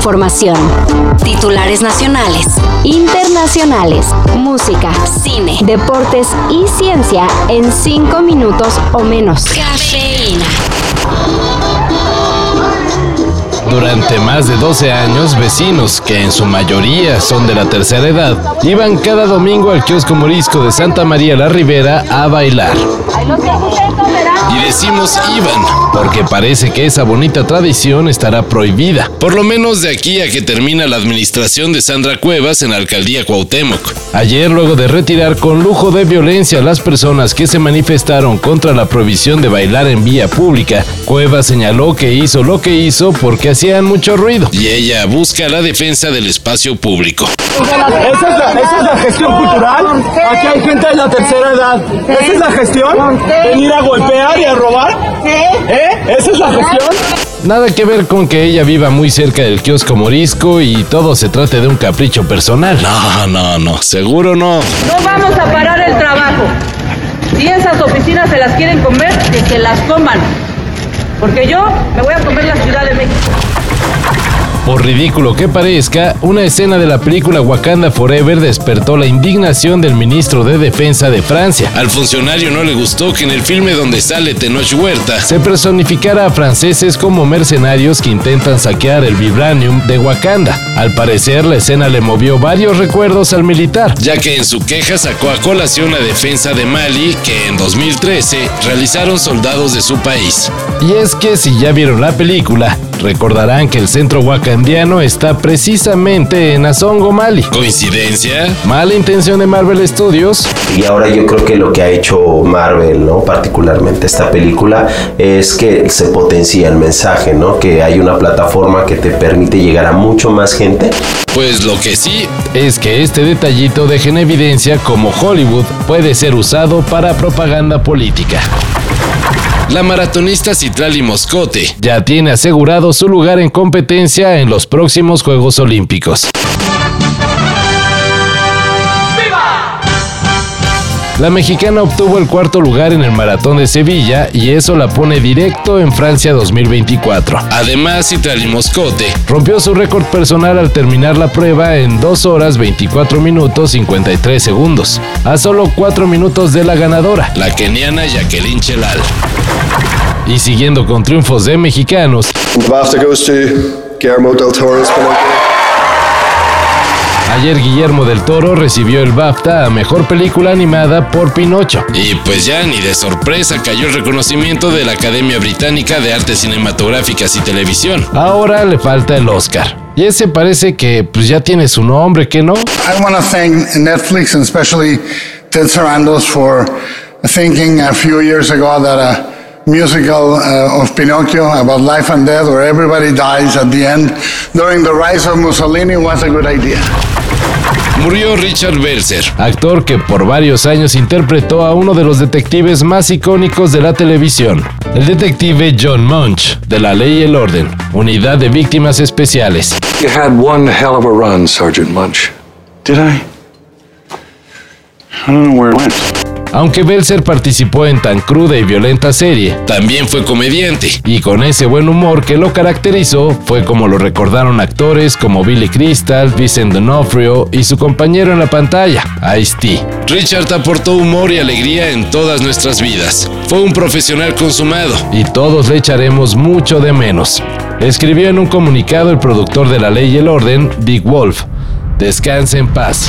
información. Titulares nacionales, internacionales, música, cine, deportes y ciencia en 5 minutos o menos. Cafeína. Durante más de 12 años, vecinos, que en su mayoría son de la tercera edad, iban cada domingo al kiosco morisco de Santa María la Ribera a bailar. Y decimos iban, porque parece que esa bonita tradición estará prohibida, por lo menos de aquí a que termina la administración de Sandra Cuevas en la alcaldía Cuauhtémoc. Ayer, luego de retirar con lujo de violencia a las personas que se manifestaron contra la prohibición de bailar en vía pública, Cuevas señaló que hizo lo que hizo porque hacían mucho ruido. Y ella busca la defensa del espacio público. ¿Esa es, la, gestión cultural? Aquí hay gente de la tercera edad. ¿Esa es la gestión? ¿Venir a golpear y a robar? ¿Eh? ¿Esa es la gestión? Nada que ver con que ella viva muy cerca del kiosco morisco y todo se trate de un capricho personal. No, no, no, seguro no. No vamos a parar el trabajo. Si esas oficinas se las quieren comer, que se las coman. Porque yo me voy a comer la Ciudad de México. Por ridículo que parezca, una escena de la película Wakanda Forever despertó la indignación del ministro de Defensa de Francia. Al funcionario no le gustó que en el filme donde sale Tenoch Huerta se personificara a franceses como mercenarios que intentan saquear el vibranium de Wakanda. Al parecer, la escena le movió varios recuerdos al militar, ya que en su queja sacó a colación la defensa de Mali que en 2013 realizaron soldados de su país. Y es que si ya vieron la película, recordarán que el centro Wakanda Está precisamente en Azongo, Mali. ¿Coincidencia? ¿Mala intención de Marvel Studios? Y ahora yo creo que lo que ha hecho Marvel, ¿no? Particularmente esta película, es que se potencia el mensaje, ¿no? Que hay una plataforma que te permite llegar a mucho más gente. Pues lo que sí es que este detallito deja en evidencia cómo Hollywood puede ser usado para propaganda política. La maratonista Citlali Moscote ya tiene asegurado su lugar en competencia en los próximos Juegos Olímpicos. La mexicana obtuvo el cuarto lugar en el Maratón de Sevilla y eso la pone directo en Francia 2024. Además, Citrali Moscote rompió su récord personal al terminar la prueba en 2 horas 24 minutos 53 segundos, a solo 4 minutos de la ganadora, la keniana Jacqueline Chelal. Y siguiendo con triunfos de mexicanos, del Toro Ayer Guillermo del Toro recibió el BAFTA a Mejor Película Animada por Pinocho. Y pues ya ni de sorpresa cayó el reconocimiento de la Academia Británica de Artes Cinematográficas y Televisión. Ahora le falta el Oscar. Y ese parece que pues ya tiene su nombre, ¿qué no? I want to thank Netflix and especially Ted Sarandos for thinking a few years ago that a musical uh, of Pinocchio about life and death where everybody dies at the end during the rise of Mussolini was a good idea murió Richard Belzer, actor que por varios años interpretó a uno de los detectives más icónicos de la televisión, el detective John Munch, de La Ley y el Orden, Unidad de Víctimas Especiales. You had one hell of a run, Sergeant Munch. Did I? I don't know where it went. Aunque Belzer participó en tan cruda y violenta serie, también fue comediante, y con ese buen humor que lo caracterizó, fue como lo recordaron actores como Billy Crystal, Vincent D'Onofrio y su compañero en la pantalla, Ice-T. Richard aportó humor y alegría en todas nuestras vidas. Fue un profesional consumado, y todos le echaremos mucho de menos. Escribió en un comunicado el productor de La Ley y el Orden, Dick Wolf. Descanse en paz.